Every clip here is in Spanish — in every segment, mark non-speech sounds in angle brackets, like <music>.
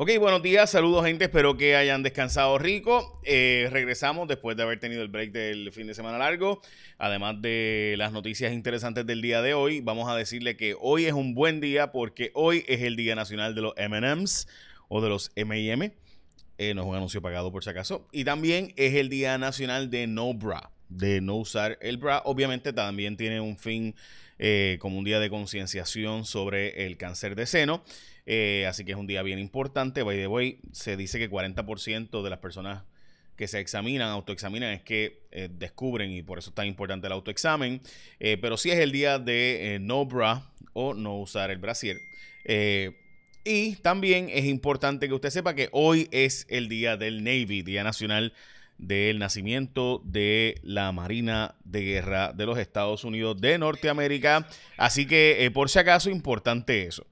Ok, buenos días, saludos gente, espero que hayan descansado rico. Eh, regresamos después de haber tenido el break del fin de semana largo, además de las noticias interesantes del día de hoy. Vamos a decirle que hoy es un buen día porque hoy es el Día Nacional de los MMs o de los M&M. No es un anuncio pagado por si acaso. Y también es el Día Nacional de No Bra, de no usar el bra. Obviamente también tiene un fin eh, como un día de concienciación sobre el cáncer de seno. Eh, así que es un día bien importante. By the way, se dice que 40% de las personas que se examinan, autoexaminan, es que eh, descubren y por eso es tan importante el autoexamen. Pero sí es el día de no bra o no usar el brasier. y también es importante que usted sepa que hoy es el día del Navy, Día Nacional del Nacimiento de la Marina de Guerra de los Estados Unidos de Norteamérica. Así que por si acaso, importante eso.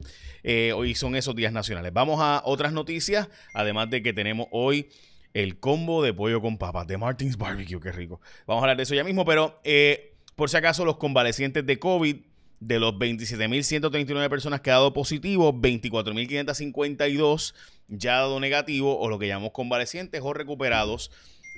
Eh, hoy son esos días nacionales. Vamos a otras noticias, además de que tenemos hoy el combo de pollo con papas de Martins Barbecue, qué rico. Vamos a hablar de eso ya mismo, pero eh, por si acaso los convalecientes de COVID, de los 27.139 personas que ha dado positivo, 24.552 ya dado negativo o lo que llamamos convalecientes o recuperados.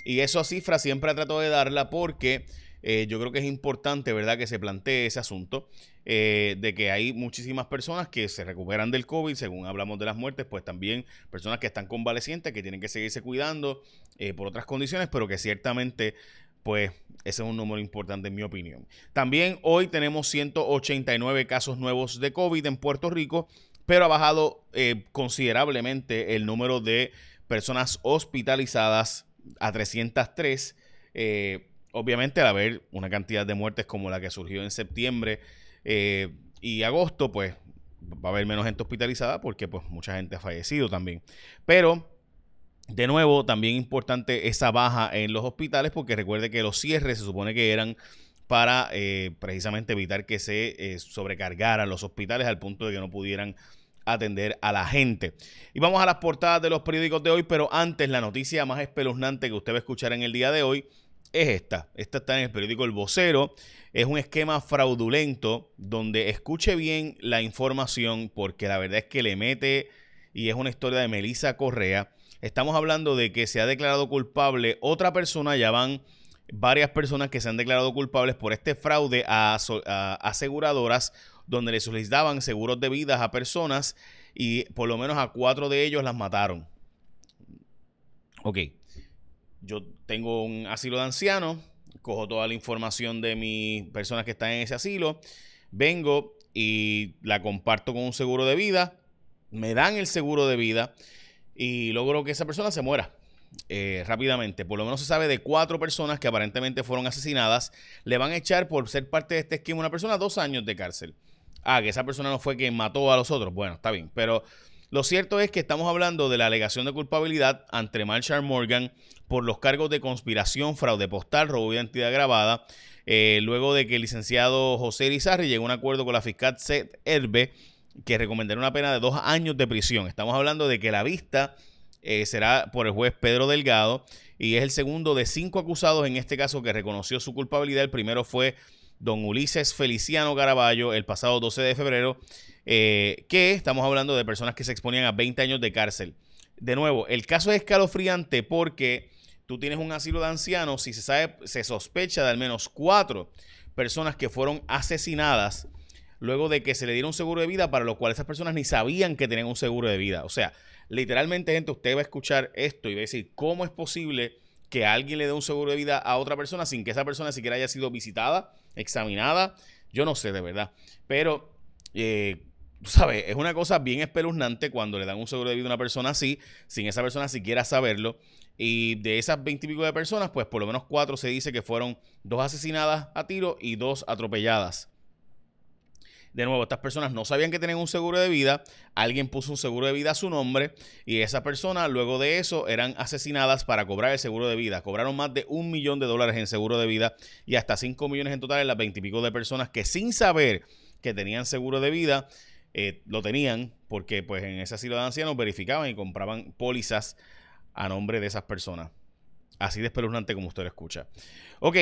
Y esa cifra siempre trato de darla porque eh, yo creo que es importante, ¿verdad?, que se plantee ese asunto eh, de que hay muchísimas personas que se recuperan del COVID, según hablamos de las muertes, pues también personas que están convalecientes, que tienen que seguirse cuidando eh, por otras condiciones, pero que ciertamente, pues, ese es un número importante en mi opinión. También hoy tenemos 189 casos nuevos de COVID en Puerto Rico, pero ha bajado considerablemente el número de personas hospitalizadas a 303. Eh, obviamente, al haber una cantidad de muertes como la que surgió en septiembre eh, y agosto, pues va a haber menos gente hospitalizada porque pues mucha gente ha fallecido también. Pero de nuevo, también importante esa baja en los hospitales porque recuerde que los cierres se supone que eran para eh, precisamente evitar que se eh, sobrecargaran los hospitales al punto de que no pudieran atender a la gente. Y vamos a las portadas de los periódicos de hoy, pero antes la noticia más espeluznante que usted va a escuchar en el día de hoy es esta. Esta está en el periódico El Vocero. Es un esquema fraudulento donde escuche bien la información porque la verdad es que le mete y es una historia de Melissa Correa. Estamos hablando de que se ha declarado culpable otra persona, ya van varias personas que se han declarado culpables por este fraude a, aseguradoras donde le solicitaban seguros de vida a personas y por lo menos a cuatro de ellos las mataron. Ok, yo tengo un asilo de ancianos, cojo toda la información de mis personas que están en ese asilo, vengo y la comparto con un seguro de vida, me dan el seguro de vida y logro que esa persona se muera. Eh, rápidamente, por lo menos se sabe de cuatro personas que aparentemente fueron asesinadas, le van a echar por ser parte de este esquema una persona dos años de cárcel. Ah, que esa persona no fue quien mató a los otros. Bueno, está bien, pero lo cierto es que estamos hablando de la alegación de culpabilidad ante Marshall Morgan por los cargos de conspiración, fraude postal, robo de identidad grabada, eh, luego de que el licenciado José Irizarry llegó a un acuerdo con la fiscal Seth Herbe que recomendará una pena de dos años de prisión. Estamos hablando de que la vista eh, será por el juez Pedro Delgado y es el segundo de cinco acusados en este caso que reconoció su culpabilidad. El primero fue don Ulises Feliciano Caraballo el pasado 12 de febrero, eh, que estamos hablando de personas que se exponían a 20 años de cárcel. De nuevo, el caso es escalofriante porque tú tienes un asilo de ancianos y se sabe, se sospecha de al menos cuatro personas que fueron asesinadas luego de que se le diera un seguro de vida para lo cual esas personas ni sabían que tenían un seguro de vida. O sea, literalmente, gente, usted va a escuchar esto y va a decir, ¿cómo es posible que alguien le dé un seguro de vida a otra persona sin que esa persona siquiera haya sido visitada? examinada. Yo no sé de verdad. Pero, eh, ¿sabes? Es una cosa bien espeluznante cuando le dan un seguro de vida a una persona así, sin esa persona siquiera saberlo. Y de esas veintipico de personas, pues por lo menos cuatro se dice que fueron dos asesinadas a tiro y dos atropelladas. De nuevo, estas personas no sabían que tenían un seguro de vida, alguien puso un seguro de vida a su nombre y esa persona luego de eso eran asesinadas para cobrar el seguro de vida. Cobraron más de un millón de dólares en seguro de vida y hasta cinco millones en total en las veintipico de personas que sin saber que tenían seguro de vida, eh, lo tenían porque pues en ese asilo de ancianos verificaban y compraban pólizas a nombre de esas personas. Así de espeluznante como usted lo escucha. Ok,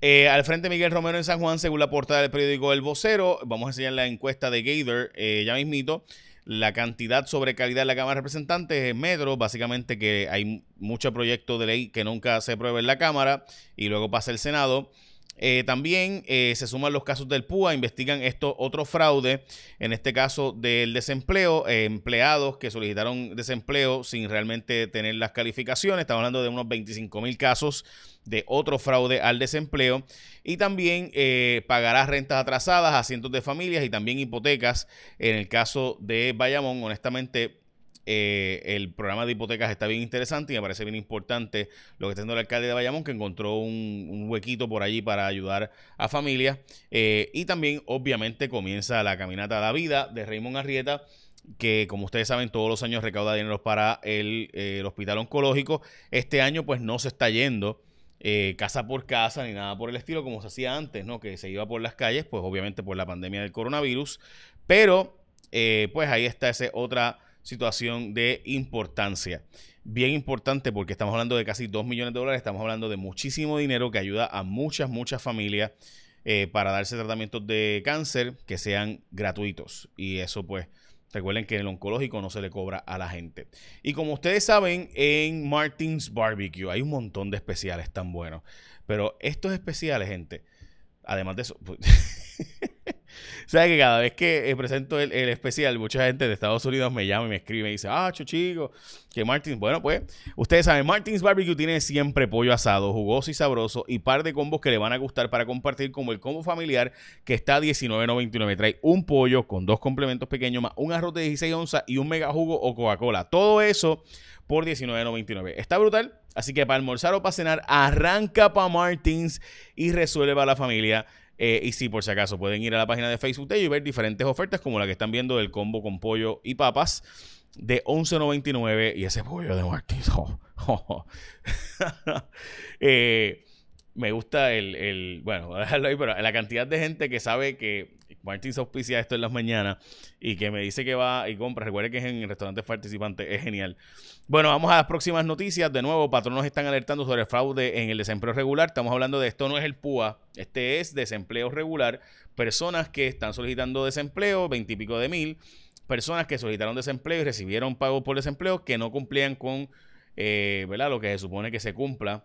eh, al frente Miguel Romero en San Juan, según la portada del periódico El Vocero, vamos a enseñar la encuesta de Gator eh, ya mismito. la cantidad sobre calidad de la Cámara de Representantes, Metro, básicamente que hay mucho proyecto de ley que nunca se pruebe en la Cámara y luego pasa el Senado. Eh, también eh, se suman los casos del PUA, investigan esto otro fraude, en este caso del desempleo, eh, empleados que solicitaron desempleo sin realmente tener las calificaciones. Estamos hablando de unos 25 mil casos de otro fraude al desempleo. Y también pagará rentas atrasadas a cientos de familias y también hipotecas. En el caso de Bayamón, honestamente, eh, el programa de hipotecas está bien interesante y me parece bien importante lo que está haciendo el alcalde de Bayamón, que encontró un, huequito por allí para ayudar a familias. Eh, y también, obviamente, comienza la caminata a la vida de Raymond Arrieta que como ustedes saben todos los años recauda dinero para el, el hospital oncológico. Este año pues no se está yendo eh, casa por casa ni nada por el estilo como se hacía antes, ¿no? Que se iba por las calles, pues obviamente por la pandemia del coronavirus. Pero pues ahí está esa otra situación de importancia. Bien importante porque estamos hablando de casi 2 millones de dólares, estamos hablando de muchísimo dinero que ayuda a muchas, muchas familias eh, para darse tratamientos de cáncer que sean gratuitos. Y eso pues Recuerden que en el oncológico no se le cobra a la gente. Y como ustedes saben, en Martins Barbecue hay un montón de especiales tan buenos. Pero estos especiales, gente, además de eso, pues, <laughs> <laughs> sea que cada vez que eh, presento el, especial, mucha gente de Estados Unidos me llama y me escribe y dice, ah, chico, que Martins, bueno, pues, ustedes saben, Martins Barbecue tiene siempre pollo asado, jugoso y sabroso y par de combos que le van a gustar para compartir, como el combo familiar que está a $19.99. Trae un pollo con dos complementos pequeños más un arroz de 16 onzas y un mega jugo o Coca-Cola. Todo eso por $19.99. Está brutal. Así que para almorzar o para cenar, arranca para Martins y resuelve para la familia eh, y sí, por si acaso, pueden ir a la página de Facebook de ellos y ver diferentes ofertas como la que están viendo del combo con pollo y papas de 11.99 y ese pollo de Martins. <laughs> Eh, me gusta el, el, bueno, voy a dejarlo ahí, pero la cantidad de gente que sabe que Martins auspicia esto en las mañanas y que me dice que va y compra. Recuerde que es en restaurantes participantes, es genial. Bueno, vamos a las próximas noticias. De nuevo, patronos están alertando sobre fraude en el desempleo regular. Estamos hablando de esto, no es el PUA, este es desempleo regular. Personas que están solicitando desempleo, veintipico de mil. Personas que solicitaron desempleo y recibieron pago por desempleo que no cumplían con eh, ¿verdad? lo que se supone que se cumpla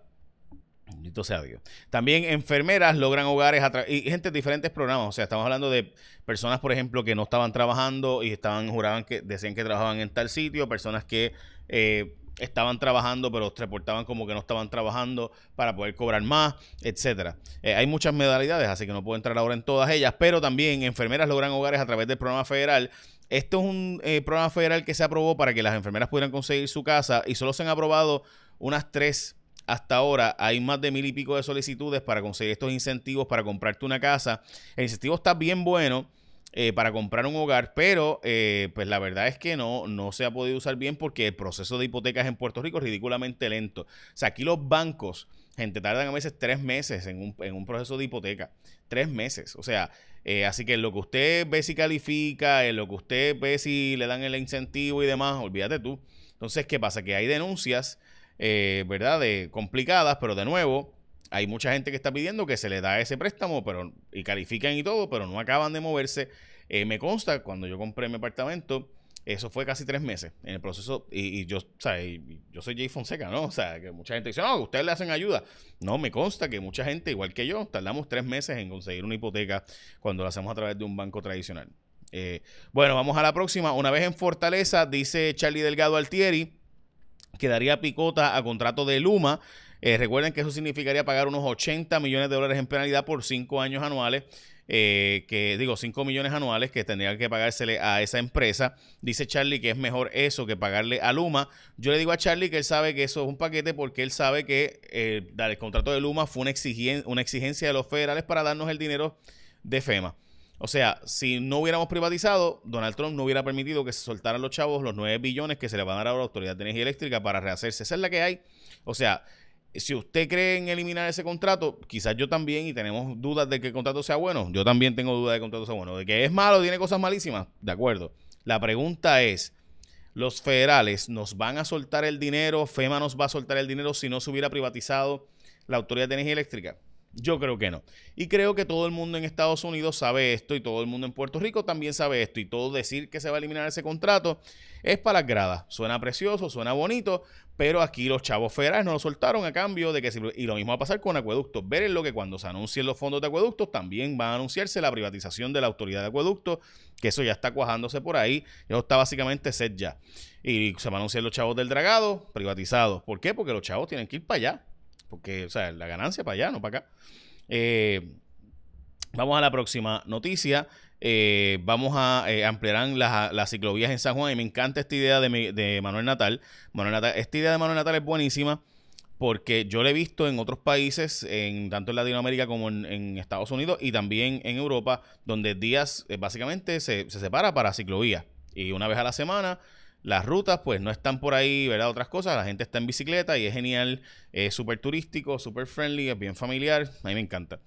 Bendito sea Dios. También enfermeras logran hogares y gente de diferentes programas. O sea, estamos hablando de personas, por ejemplo, que no estaban trabajando y estaban, juraban que decían que trabajaban en tal sitio, personas que eh, estaban trabajando, pero reportaban como que no estaban trabajando para poder cobrar más, etcétera. Eh, hay muchas modalidades, así que no puedo entrar ahora en todas ellas, pero también enfermeras logran hogares a través del programa federal. Esto es un eh, programa federal que se aprobó para que las enfermeras pudieran conseguir su casa y solo se han aprobado unas tres hasta ahora hay más de mil y pico de solicitudes para conseguir estos incentivos para comprarte una casa. El incentivo está bien bueno. Eh, para comprar un hogar, pero eh, pues la verdad es que no, no se ha podido usar bien porque el proceso de hipotecas en Puerto Rico es ridículamente lento. O sea, aquí los bancos, gente, tardan a veces tres meses en un, en un proceso de hipoteca. Tres meses. O sea, eh, así que lo que usted ve si califica, en lo que usted ve si le dan el incentivo y demás, olvídate tú. Entonces, ¿qué pasa? Que hay denuncias eh, ¿verdad? De complicadas, pero de nuevo, hay mucha gente que está pidiendo que se le da ese préstamo pero, y califican y todo, pero no acaban de moverse. Eh, me consta, cuando yo compré mi apartamento, eso fue casi tres meses en el proceso. Y, yo, o yo soy Jay Fonseca, ¿no? O sea, que mucha gente dice, no, ustedes le hacen ayuda. No, me consta que mucha gente, igual que yo, tardamos tres meses en conseguir una hipoteca cuando lo hacemos a través de un banco tradicional. Eh, bueno, vamos a la próxima. Una vez en Fortaleza, dice Charlie Delgado Altieri quedaría picota a contrato de Luma. Eh, recuerden que eso significaría pagar unos 80 millones de dólares en penalidad por 5 años anuales. Eh, que digo 5 millones anuales que tendría que pagársele a esa empresa. Dice Charlie que es mejor eso que pagarle a Luma. Yo le digo a Charlie que él sabe que eso es un paquete porque él sabe que eh, el contrato de Luma fue una, una exigencia de los federales para darnos el dinero de FEMA. O sea, si no hubiéramos privatizado, Donald Trump no hubiera permitido que se soltaran los chavos los 9 billones que se le van a dar a la Autoridad de Energía Eléctrica para rehacerse. Esa es la que hay. O sea, si usted cree en eliminar ese contrato, quizás yo también, y tenemos dudas de que el contrato sea bueno, yo también tengo dudas de que el contrato sea bueno. De que es malo, tiene cosas malísimas, de acuerdo. La pregunta es, ¿los federales nos van a soltar el dinero? ¿FEMA nos va a soltar el dinero si no se hubiera privatizado la Autoridad de Energía Eléctrica? Yo creo que no. Y creo que todo el mundo en Estados Unidos sabe esto y todo el mundo en Puerto Rico también sabe esto. Y todo decir que se va a eliminar ese contrato es para las gradas. Suena precioso, suena bonito, pero aquí los chavos federales no lo soltaron a cambio de que... y lo mismo va a pasar con acueductos. Ver lo que cuando se anuncien los fondos de acueductos también va a anunciarse la privatización de la autoridad de acueductos, que eso ya está cuajándose por ahí. Eso está básicamente set ya. Y se van a anunciar los chavos del dragado privatizados. ¿Por qué? Porque los chavos tienen que ir para allá porque, o sea, la ganancia para allá, no para acá. Eh, vamos a la próxima noticia. Eh, vamos a eh, ampliar las, ciclovías en San Juan y me encanta esta idea de, Manuel Natal. Manuel. Esta idea de Manuel Natal es buenísima porque yo la he visto en otros países, en, tanto en Latinoamérica como en, Estados Unidos y también en Europa, donde días básicamente se, se separa para ciclovías. Y una vez a la semana las rutas, pues no están por ahí, ¿verdad? Otras cosas. La gente está en bicicleta y es genial. Es súper turístico, súper friendly, es bien familiar. A mí me encanta.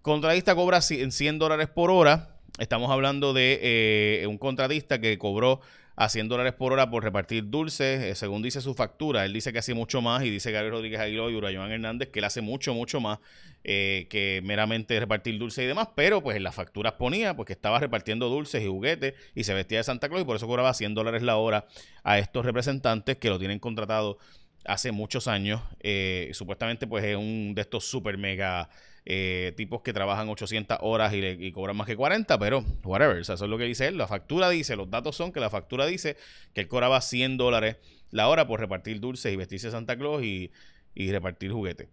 Contratista cobra 100 dólares por hora. Estamos hablando de eh, un contratista que cobró a 100 dólares por hora por repartir dulces, eh, según dice su factura. Él dice que hace mucho más y dice Gabriel Rodríguez Aguiló y Urayoan Hernández que él hace mucho, mucho más eh, que meramente repartir dulces y demás, pero pues en las facturas ponía pues que estaba repartiendo dulces y juguetes y se vestía de Santa Claus y por eso cobraba 100 dólares la hora a estos representantes que lo tienen contratado hace muchos años. Eh, supuestamente pues es un de estos super mega eh, tipos que trabajan 800 horas y, cobran más que 40, pero whatever, eso es lo que dice él. La factura dice, los datos son que la factura dice que él cobraba 100 dólares la hora por repartir dulces y vestirse Santa Claus y, y repartir juguetes.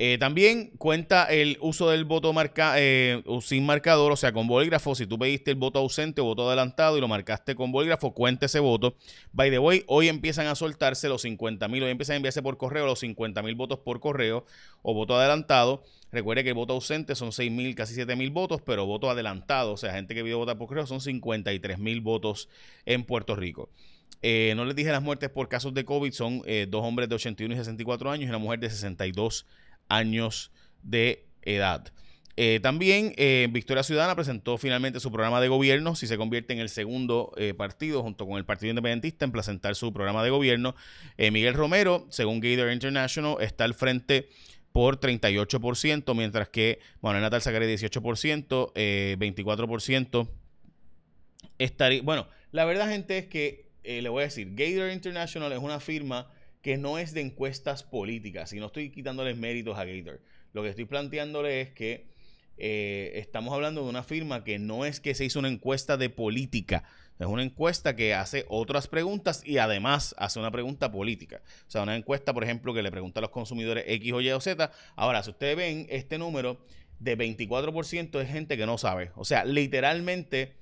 Eh, también cuenta el uso del voto marca, eh, sin marcador, o sea, con bolígrafo. Si tú pediste el voto ausente o voto adelantado y lo marcaste con bolígrafo, cuenta ese voto. By the way, hoy empiezan a soltarse los 50 mil, hoy empiezan a enviarse por correo los 50 mil votos por correo o voto adelantado. Recuerde que el voto ausente son 6 mil, casi 7 mil votos, pero voto adelantado, o sea, gente que pidió votar por correo, son 53 mil votos en Puerto Rico. Eh, no les dije las muertes por casos de COVID, son dos hombres de 81 y 64 años y una mujer de 62 años años de edad. Eh, también eh, Victoria Ciudadana presentó finalmente su programa de gobierno, si se convierte en el segundo eh, partido junto con el Partido Independentista en presentar su programa de gobierno. Miguel Romero, según Gator International, está al frente por 38%, mientras que Manuel Natal sacaría 18%, 24% estaría... Bueno, la verdad gente es que, le voy a decir, Gator International es una firma que no es de encuestas políticas, y no estoy quitándoles méritos a Gator. Lo que estoy planteándole es que eh, estamos hablando de una firma que no es que se hizo una encuesta de política, es una encuesta que hace otras preguntas y además hace una pregunta política. O sea, una encuesta, por ejemplo, que le pregunta a los consumidores X o Y o Z. Ahora, si ustedes ven este número de 24% es gente que no sabe. O sea, literalmente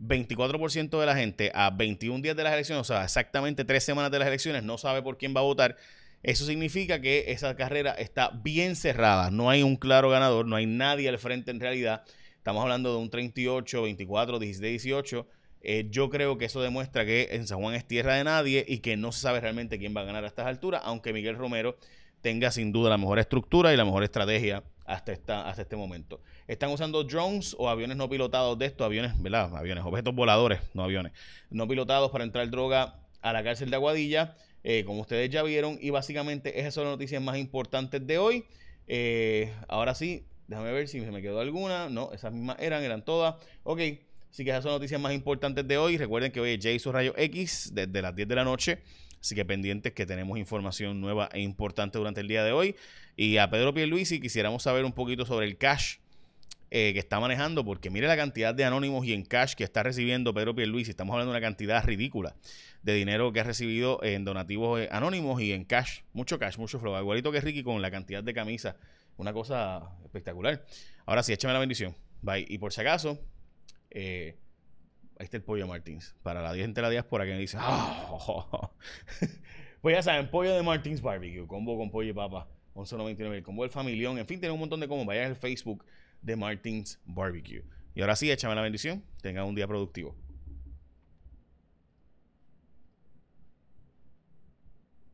24% de la gente a 21 días de las elecciones, o sea, exactamente tres semanas de las elecciones, no sabe por quién va a votar. Eso significa que esa carrera está bien cerrada. No hay un claro ganador, no hay nadie al frente en realidad. Estamos hablando de un 38, 24, 16, 18. yo creo que eso demuestra que en San Juan es tierra de nadie y que no se sabe realmente quién va a ganar a estas alturas, aunque Miguel Romero tenga sin duda la mejor estructura y la mejor estrategia hasta, hasta este momento. Están usando drones o aviones no pilotados de estos, aviones, ¿verdad? Aviones, objetos voladores, no aviones, no pilotados para entrar droga a la cárcel de Aguadilla, eh, como ustedes ya vieron, y básicamente esas son las noticias más importantes de hoy. Eh, ahora sí, déjame ver si me quedó alguna. No, esas mismas eran, eran todas. Ok, así que esas son las noticias más importantes de hoy. Recuerden que hoy es Jason Rayo X desde las 10 de la noche. Así que pendientes que tenemos información nueva e importante durante el día de hoy. Y a Pedro Pierluisi quisiéramos saber un poquito sobre el cash eh, que está manejando, porque mire la cantidad de anónimos y en cash que está recibiendo Pedro Pierluisi. Estamos hablando de una cantidad ridícula de dinero que ha recibido en donativos eh, anónimos y en cash. Mucho cash, mucho flow. Igualito que Ricky con la cantidad de camisas. Una cosa espectacular. Ahora sí, échame la bendición. Bye. Y por si acaso, eh, Ahí está el pollo Martins. Para la gente de la diáspora que me dice, ¡ah! <laughs> pues ya saben, pollo de Martins Barbecue, combo con pollo y papa, 11.99, el combo del familión. En fin, tiene un montón de combos. Vayan al Facebook de Martins Barbecue. Y ahora sí, échame la bendición. Tengan un día productivo.